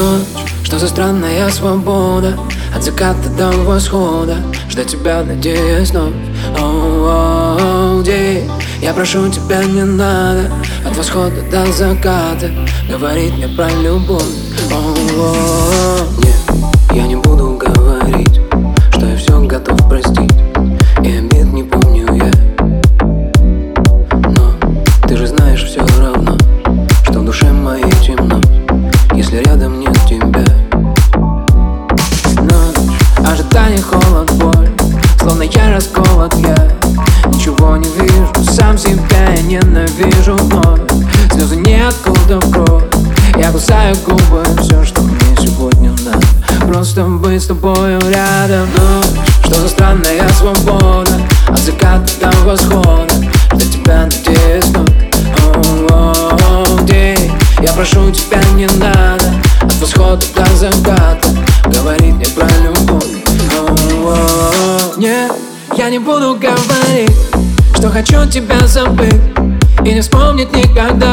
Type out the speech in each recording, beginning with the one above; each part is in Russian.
Ночь, что за странная свобода От заката до восхода. Ждать тебя, надеясь вновь. Оу, день Я прошу тебя, не надо От восхода до заката Говорить мне про любовь. Оу, Нет, я не буду говорить Ожидание, холод, боль Словно я расколот, я Ничего не вижу, сам себя я ненавижу вновь Слезы ниоткуда в кровь Я кусаю губы, все, что мне сегодня надо Просто быть с тобою рядом Ночь, что за странная свобода От заката до восхода Ждать тебя надеюсь вновь день Я прошу тебя, не надо От восхода до заката Нет, я не буду говорить Что хочу тебя забыть И не вспомнить никогда.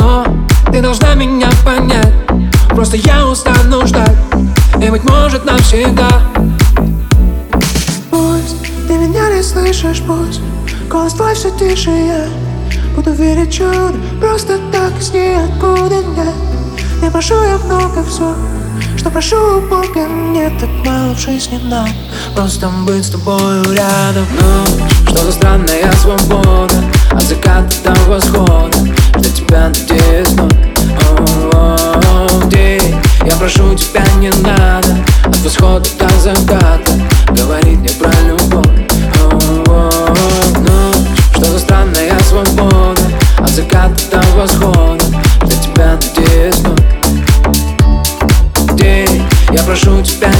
Но ты должна меня понять Просто я устану ждать И быть может навсегда. Пусть ты меня не слышишь, пусть Голос твой все тише, я Буду верить чудо Просто так из ниоткуда нет. Не прошу я много все что прошу Бога, не так мало в жизни нам. Просто быть с тобой рядом. Ну, что за странная свобода От заката до восхода? Что тебя надеюсь ну, вновь Я прошу тебя, не надо. От восхода до заката. Говорить не про любовь. прошу тебя